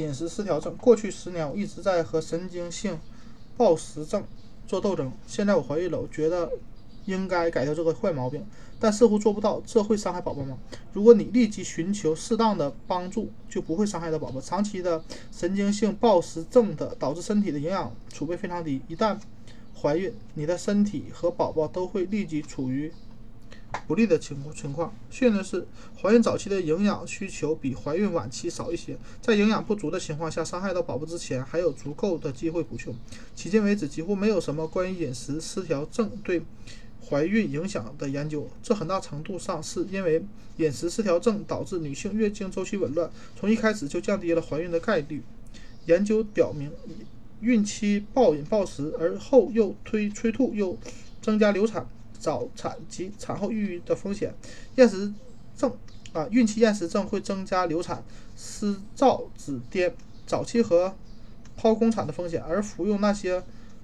饮食失调症。过去十年，我一直在和神经性暴食症做斗争。现在我怀孕了，我觉得应该改掉这个坏毛病，但似乎做不到。这会伤害宝宝吗？如果你立即寻求适当的帮助，就不会伤害到宝宝。长期的神经性暴食症的导致身体的营养储备非常低，一旦怀孕，你的身体和宝宝都会立即处于。不利的情情况，幸运的是，怀孕早期的营养需求比怀孕晚期少一些。在营养不足的情况下，伤害到宝宝之前，还有足够的机会补救。迄今为止，几乎没有什么关于饮食失调症对怀孕影响的研究。这很大程度上是因为饮食失调症导致女性月经周期紊乱，从一开始就降低了怀孕的概率。研究表明，孕期暴饮暴食，而后又推催吐，又增加流产。早产及产后抑郁的风险，厌食症啊，孕期厌食症会增加流产、失照子癫、早期和剖宫产的风险。而服用那些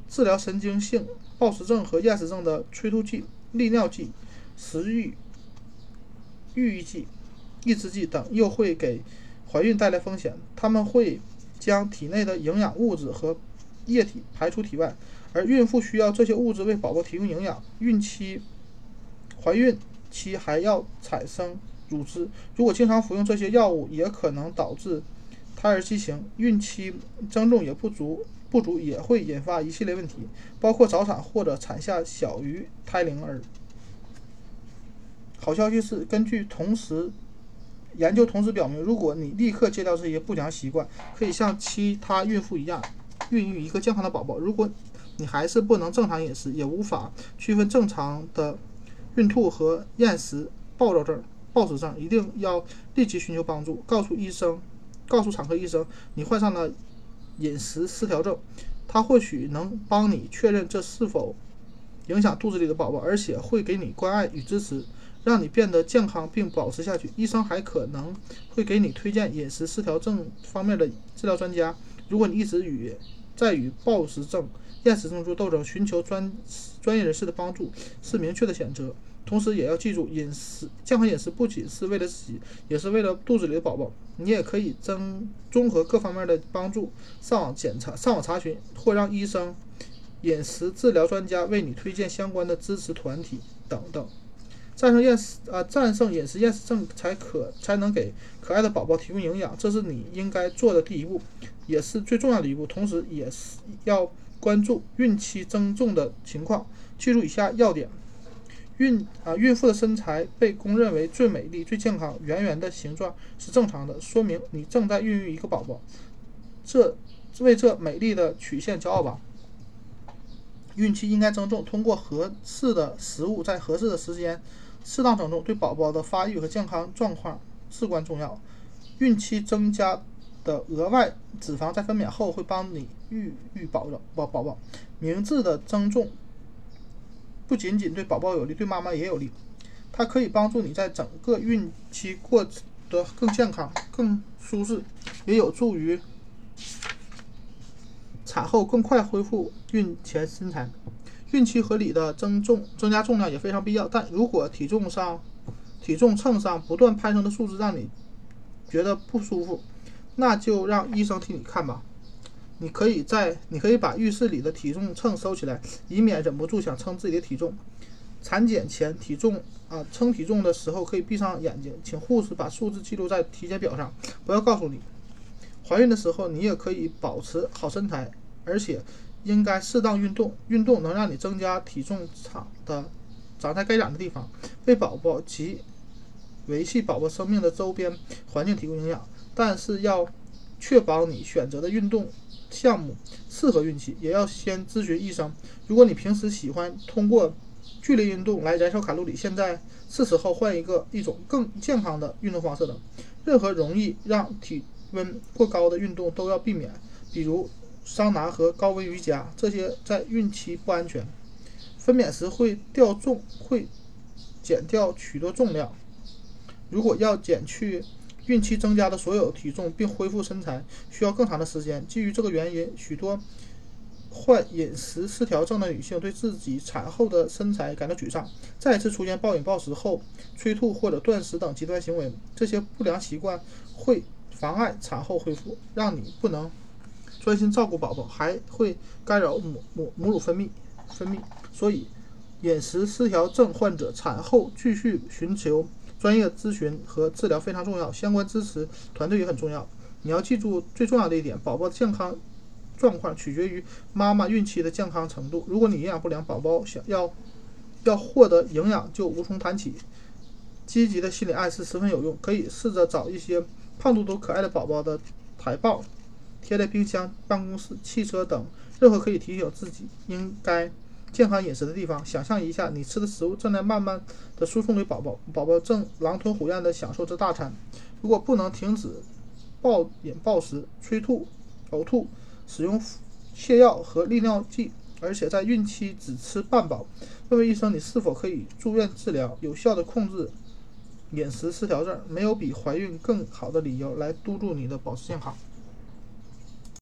治疗神经性暴食症和厌食症的催吐剂、利尿剂、食欲抑郁剂、抑制剂等，又会给怀孕带来风险。他们会将体内的营养物质和液体排出体外。而孕妇需要这些物质为宝宝提供营养。孕期、怀孕期还要产生乳汁，如果经常服用这些药物，也可能导致胎儿畸形。孕期增重也不足，不足也会引发一系列问题，包括早产或者产下小于胎龄儿。好消息是，根据同时研究同时表明，如果你立刻戒掉这些不良习惯，可以像其他孕妇一样孕育一个健康的宝宝。如果你还是不能正常饮食，也无法区分正常的孕吐和厌食暴躁症、暴食症，一定要立即寻求帮助，告诉医生，告诉产科医生你患上了饮食失调症，他或许能帮你确认这是否影响肚子里的宝宝，而且会给你关爱与支持，让你变得健康并保持下去。医生还可能会给你推荐饮食失调症方面的治疗专家。如果你一直与在与暴食症，厌食症做斗争，寻求专专业人士的帮助是明确的选择。同时，也要记住，饮食健康饮食不仅是为了自己，也是为了肚子里的宝宝。你也可以综综合各方面的帮助，上网检查、上网查询，或让医生、饮食治疗专家为你推荐相关的支持团体等等。战胜厌食啊，战胜饮食厌食症，才可才能给可爱的宝宝提供营养。这是你应该做的第一步，也是最重要的一步。同时，也是要。关注孕期增重的情况，记住以下要点：孕啊，孕妇的身材被公认为最美丽、最健康，圆圆的形状是正常的，说明你正在孕育一个宝宝。这为这美丽的曲线骄傲吧。孕期应该增重，通过合适的食物，在合适的时间适当增重，对宝宝的发育和健康状况至关重要。孕期增加。的额外脂肪在分娩后会帮你育育宝宝宝宝宝，明智的增重不仅仅对宝宝有利，对妈妈也有利。它可以帮助你在整个孕期过得更健康、更舒适，也有助于产后更快恢复孕前身材。孕期合理的增重增加重量也非常必要，但如果体重上体重秤上不断攀升的数字让你觉得不舒服。那就让医生替你看吧。你可以在，你可以把浴室里的体重秤收起来，以免忍不住想称自己的体重。产检前体重啊，称体重的时候可以闭上眼睛，请护士把数字记录在体检表上，不要告诉你。怀孕的时候，你也可以保持好身材，而且应该适当运动。运动能让你增加体重长的长在该长的地方，为宝宝及维系宝宝生命的周边环境提供营养。但是要确保你选择的运动项目适合孕期，也要先咨询医生。如果你平时喜欢通过剧烈运动来燃烧卡路里，现在是时候换一个一种更健康的运动方式了。任何容易让体温过高的运动都要避免，比如桑拿和高温瑜伽，这些在孕期不安全。分娩时会掉重，会减掉许多重量。如果要减去。孕期增加的所有体重并恢复身材需要更长的时间。基于这个原因，许多患饮食失调症的女性对自己产后的身材感到沮丧，再次出现暴饮暴食后催吐或者断食等极端行为。这些不良习惯会妨碍产后恢复，让你不能专心照顾宝宝，还会干扰母母母乳分泌分泌。所以，饮食失调症患者产后继续寻求专业咨询和治疗非常重要，相关支持团队也很重要。你要记住最重要的一点：宝宝的健康状况取决于妈妈孕期的健康程度。如果你营养不良，宝宝想要要获得营养就无从谈起。积极的心理暗示十分有用，可以试着找一些胖嘟嘟可爱的宝宝的海报，贴在冰箱、办公室、汽车等任何可以提醒自己应该健康饮食的地方。想象一下，你吃的食物正在慢慢的输送给宝宝，宝宝正狼吞虎咽的享受着大餐。如果不能停止暴饮暴食、催吐、呕吐，使用泻药和利尿剂，而且在孕期只吃半饱，问问医生你是否可以住院治疗，有效的控制。饮食失调症，没有比怀孕更好的理由来督促你的保持健康。